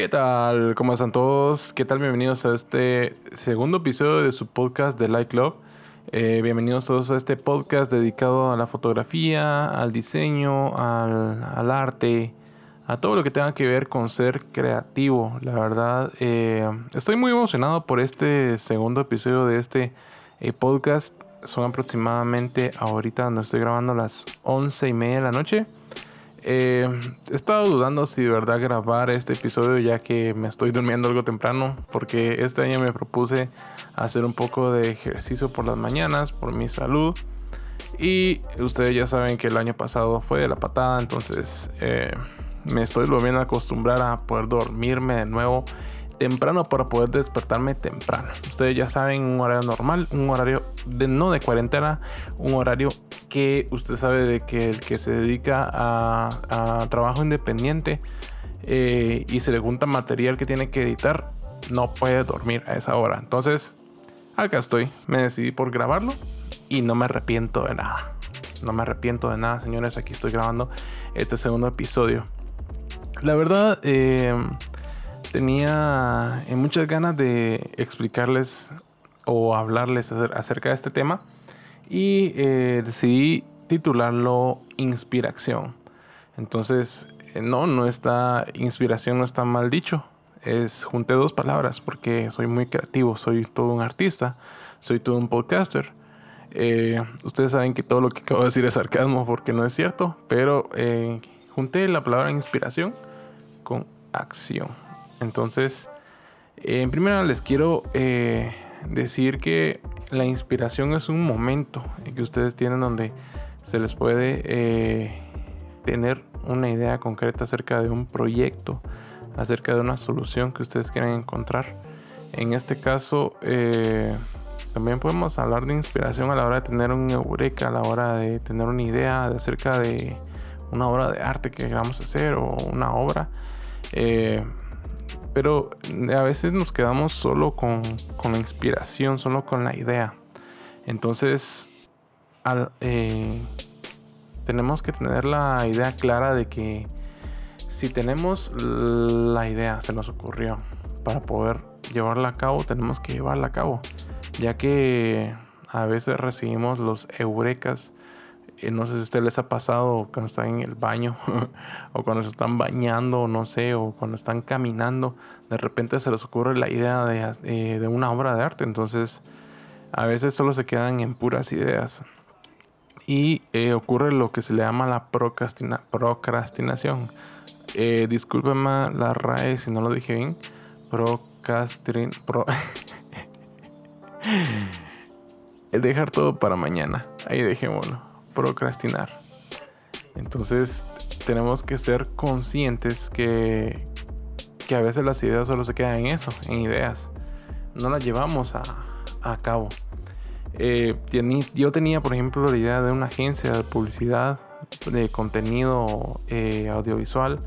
¿Qué tal? ¿Cómo están todos? ¿Qué tal? Bienvenidos a este segundo episodio de su podcast de Club. Eh, bienvenidos todos a este podcast dedicado a la fotografía, al diseño, al, arte, a todo lo que tenga que ver con ser creativo. La verdad, eh, estoy muy emocionado por este segundo episodio de este eh, podcast. Son aproximadamente ahorita donde estoy grabando las once y media de la noche. Eh, he estado dudando si de verdad grabar este episodio ya que me estoy durmiendo algo temprano porque este año me propuse hacer un poco de ejercicio por las mañanas por mi salud. Y ustedes ya saben que el año pasado fue de la patada entonces eh, me estoy volviendo a acostumbrar a poder dormirme de nuevo temprano para poder despertarme temprano. Ustedes ya saben, un horario normal, un horario de no de cuarentena, un horario que usted sabe de que el que se dedica a, trabajo independiente eh, y se le junta material que tiene que editar, no puede dormir a esa hora. Entonces, acá estoy, me decidí por grabarlo y no me arrepiento de nada. No me arrepiento de nada, señores. Aquí estoy grabando este segundo episodio. La verdad, eh, tenía eh, muchas ganas de explicarles o hablarles acerca de este tema y eh, decidí titularlo Inspiración. Entonces, eh, no, no está, inspiración no está mal dicho. Es, junté dos palabras porque soy muy creativo, soy todo un artista, soy todo un podcaster. ustedes saben que todo lo que acabo de decir es sarcasmo porque no es cierto, pero junté la palabra inspiración con acción. Entonces, en primera les quiero eh, decir que la inspiración es un momento que ustedes tienen donde se les puede eh, tener una idea concreta acerca de un proyecto, acerca de una solución que ustedes quieren encontrar. En este caso, eh, también podemos hablar de inspiración a la hora de tener un eureka, a la hora de tener una idea acerca de una obra de arte que queramos hacer o una obra. Pero a veces nos quedamos solo con, la inspiración, solo con la idea. Entonces, eh, tenemos que tener la idea clara de que si tenemos la idea, se nos ocurrió, para poder llevarla a cabo, tenemos que llevarla a cabo. Ya que a veces recibimos los eurecas no sé si a ustedes les ha pasado cuando están en el baño o cuando se están bañando, no sé, o cuando están caminando, de repente se les ocurre la idea de, eh, una obra de arte. Entonces, a veces solo se quedan en puras ideas. Y eh, ocurre lo que se le llama la procrastinación. Eh, discúlpeme la RAE si no lo dije bien. Procrastin... Pro dejar todo para mañana. Ahí dejémoslo procrastinar. Entonces tenemos que ser conscientes que, que a veces las ideas solo se quedan en eso, en ideas. No las llevamos a, a cabo. Eh, yo tenía, por ejemplo, la idea de una agencia de publicidad de contenido eh, audiovisual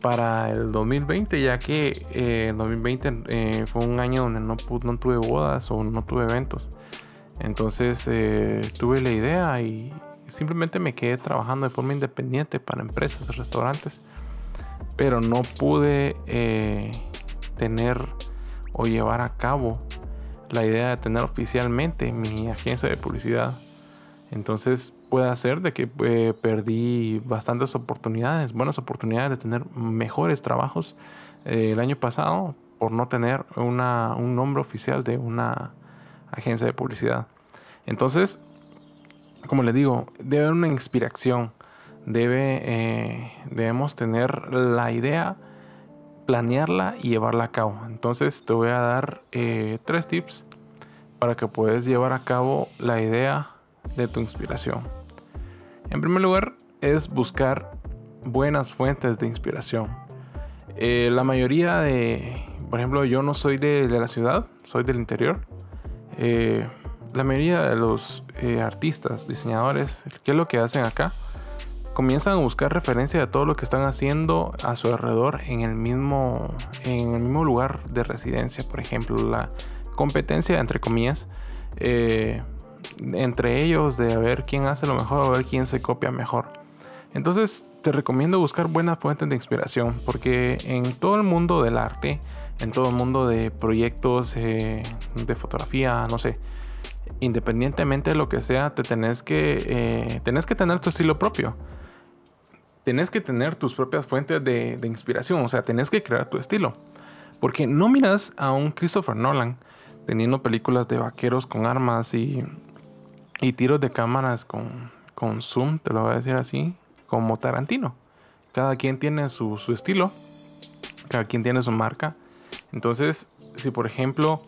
para el 2020, ya que eh, el 2020 fue un año donde no, no tuve bodas o no tuve eventos. Entonces tuve la idea y, simplemente me quedé trabajando de forma independiente para empresas, restaurantes, pero no pude eh, tener o llevar a cabo la idea de tener oficialmente mi agencia de publicidad. Entonces puede ser de que eh, perdí bastantes oportunidades, buenas oportunidades de tener mejores trabajos eh, el año pasado por no tener una, un nombre oficial de una agencia de publicidad. Entonces como les digo, debe haber una inspiración. Debe, eh, debemos tener la idea, planearla y llevarla a cabo. Entonces te voy a dar eh, tres tips para que puedas llevar a cabo la idea de tu inspiración. En primer lugar, es buscar buenas fuentes de inspiración. Eh, la mayoría de, por ejemplo, yo no soy de, de la ciudad, soy del interior la mayoría de los eh, artistas, diseñadores, ¿qué es lo que hacen acá? Comienzan a buscar referencia de todo lo que están haciendo a su alrededor en el mismo, en el mismo lugar de residencia. Por ejemplo, la competencia, entre comillas, eh, entre ellos de ver quién hace lo mejor o ver quién se copia mejor. Entonces te recomiendo buscar buenas fuentes de inspiración porque en todo el mundo del arte, en todo el mundo de proyectos eh, de fotografía, no sé, independientemente de lo que sea, te tenés que, eh, tenés que tener tu estilo propio. Tenés que tener tus propias fuentes de, de inspiración, o sea, tenés que crear tu estilo. Porque no miras a un Christopher Nolan teniendo películas de vaqueros con armas y, y tiros de cámaras con, con zoom, te lo voy a decir así, como Tarantino. Cada quien tiene su, su estilo, cada quien tiene su marca. Entonces, si por ejemplo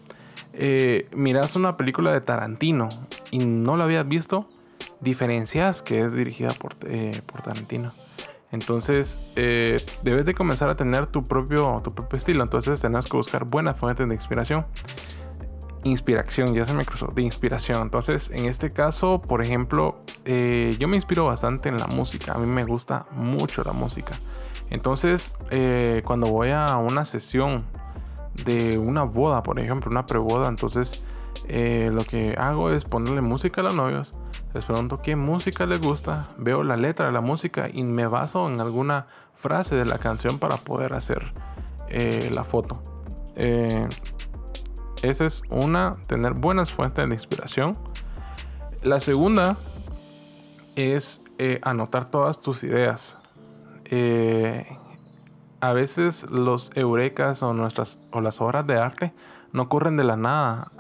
eh, miras una película de Tarantino y no la habías visto, diferencias que es dirigida por, eh, por Tarantino. Entonces, eh, debes de comenzar a tener tu propio, tu propio estilo. Entonces, tenés que buscar buenas fuentes de inspiración. Inspiración, ya se me cruzó, de inspiración. Entonces, en este caso, por ejemplo, eh, yo me inspiro bastante en la música. A mí me gusta mucho la música. Entonces, cuando voy a una sesión de una boda, por ejemplo, una preboda, entonces lo que hago es ponerle música a los novios les pregunto qué música les gusta, veo la letra de la música y me baso en alguna frase de la canción para poder hacer eh, la foto. Eh, esa es una, tener buenas fuentes de inspiración. La segunda es eh, anotar todas tus ideas. A veces los eurekas o, nuestras, o las obras de arte no ocurren de la nada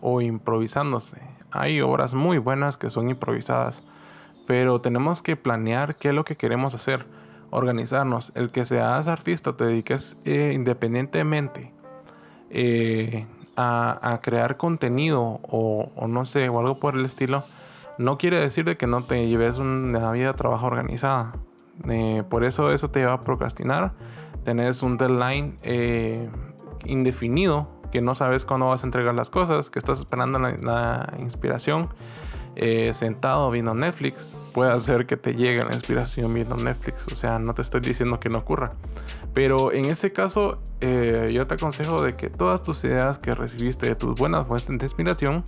o improvisándose hay obras muy buenas que son improvisadas, pero tenemos que planear qué es lo que queremos hacer, organizarnos. El que seas artista, te dediques eh, independientemente eh, a, crear contenido o, no sé, o algo por el estilo, no quiere decir de que no te lleves una vida de trabajo organizada. Eh, por eso eso te va a procrastinar. Tenés un deadline indefinido que no sabes cuándo vas a entregar las cosas, que estás esperando la, inspiración eh, sentado viendo Netflix, puede hacer que te llegue la inspiración viendo Netflix. O sea, no te estoy diciendo que no ocurra. Pero en ese caso, eh, yo te aconsejo de que todas tus ideas que recibiste de tus buenas fuentes de inspiración,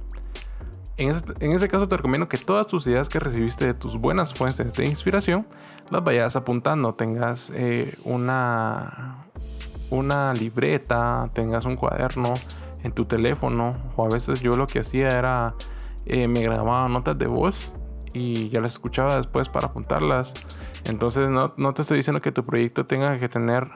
en ese, caso te recomiendo que todas tus ideas que recibiste de tus buenas fuentes de inspiración las vayas apuntando, tengas eh, una, libreta, tengas un cuaderno en tu teléfono. O a veces yo lo que hacía era eh, me grababa notas de voz y ya las escuchaba después para apuntarlas. Entonces no, te estoy diciendo que tu proyecto tenga que tener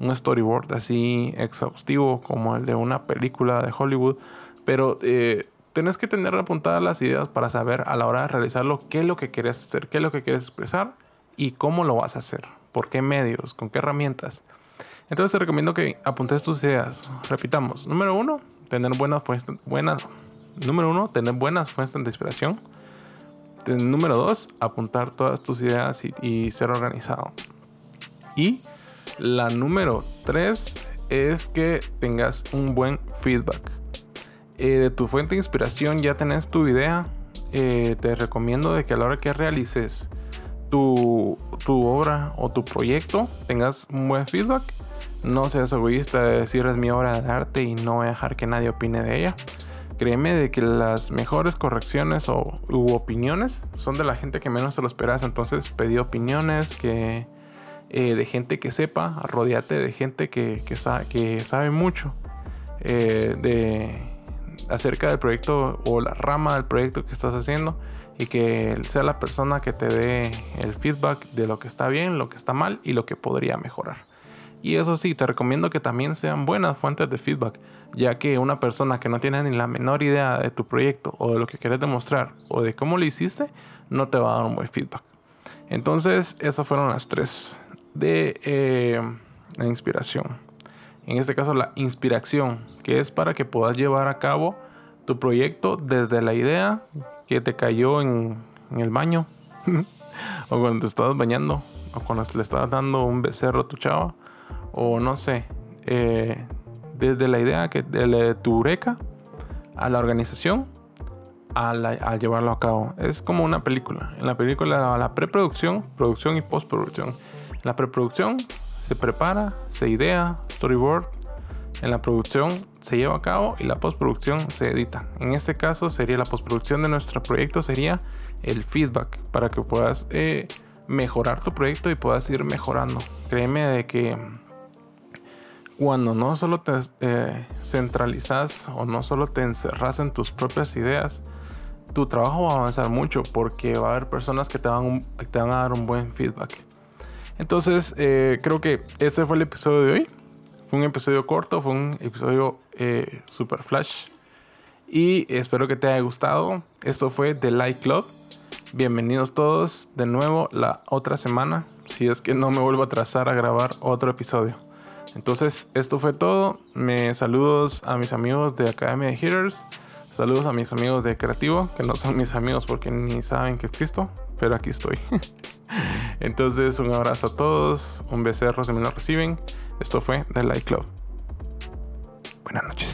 un storyboard así exhaustivo como el de una película de Hollywood, pero eh, tienes que tener apuntadas las ideas para saber a la hora de realizarlo qué es lo que quieres hacer, qué es lo que quieres expresar y cómo lo vas a hacer, por qué medios, con qué herramientas. Entonces te recomiendo que apuntes tus ideas. Repitamos. Número uno, tener buenas fuentes, buenas, número uno, tener buenas fuentes de inspiración. Número dos, apuntar todas tus ideas y, ser organizado. Y la número tres es que tengas un buen feedback. Eh, de tu fuente de inspiración ya tenés tu idea. Eh, te recomiendo de que a la hora que realices tu, tu obra o tu proyecto tengas un buen feedback no seas egoísta de decir es mi obra de arte y no voy a dejar que nadie opine de ella. Créeme de que las mejores correcciones o u opiniones son de la gente que menos te lo esperas. Entonces pedí opiniones que, eh, de gente que sepa, rodeate de gente que, que, que sabe mucho de, acerca del proyecto o la rama del proyecto que estás haciendo y que sea la persona que te dé el feedback de lo que está bien, lo que está mal y lo que podría mejorar. Y eso sí, te recomiendo que también sean buenas fuentes de feedback, ya que una persona que no tiene ni la menor idea de tu proyecto o de lo que quieres demostrar o de cómo lo hiciste, no te va a dar un buen feedback. Entonces, esas fueron las tres de eh, la inspiración. En este caso, la inspiración, que es para que puedas llevar a cabo tu proyecto desde la idea que te cayó en, el baño, o cuando te estabas bañando, o cuando le estabas dando un becerro a tu chava, o no sé, eh, desde la idea que de, eureka a la organización a, llevarlo a cabo. Es como una película. En la película, la preproducción, producción y postproducción. la preproducción se prepara, se idea, storyboard. En la producción se lleva a cabo y la postproducción se edita. En este caso sería la postproducción de nuestro proyecto, sería el feedback para que puedas eh, mejorar tu proyecto y puedas ir mejorando. Créeme de que cuando no solo te eh, centralizas o no solo te encerras en tus propias ideas, tu trabajo va a avanzar mucho porque va a haber personas que te van, te van a dar un buen feedback. Entonces, eh, creo que este fue el episodio de hoy. Fue un episodio corto, fue un episodio eh, super flash. Y espero que te haya gustado. Esto fue The Light Club. Bienvenidos todos de nuevo la otra semana. Si es que no me vuelvo a trazar a grabar otro episodio. Entonces, esto fue todo. Me saludos a mis amigos de Academia de Hitters. Saludos a mis amigos de Creativo, que no son mis amigos porque ni saben que existo, pero aquí estoy. Entonces, un abrazo a todos, un becerro si me lo reciben. Esto fue The Light Club. Buenas noches.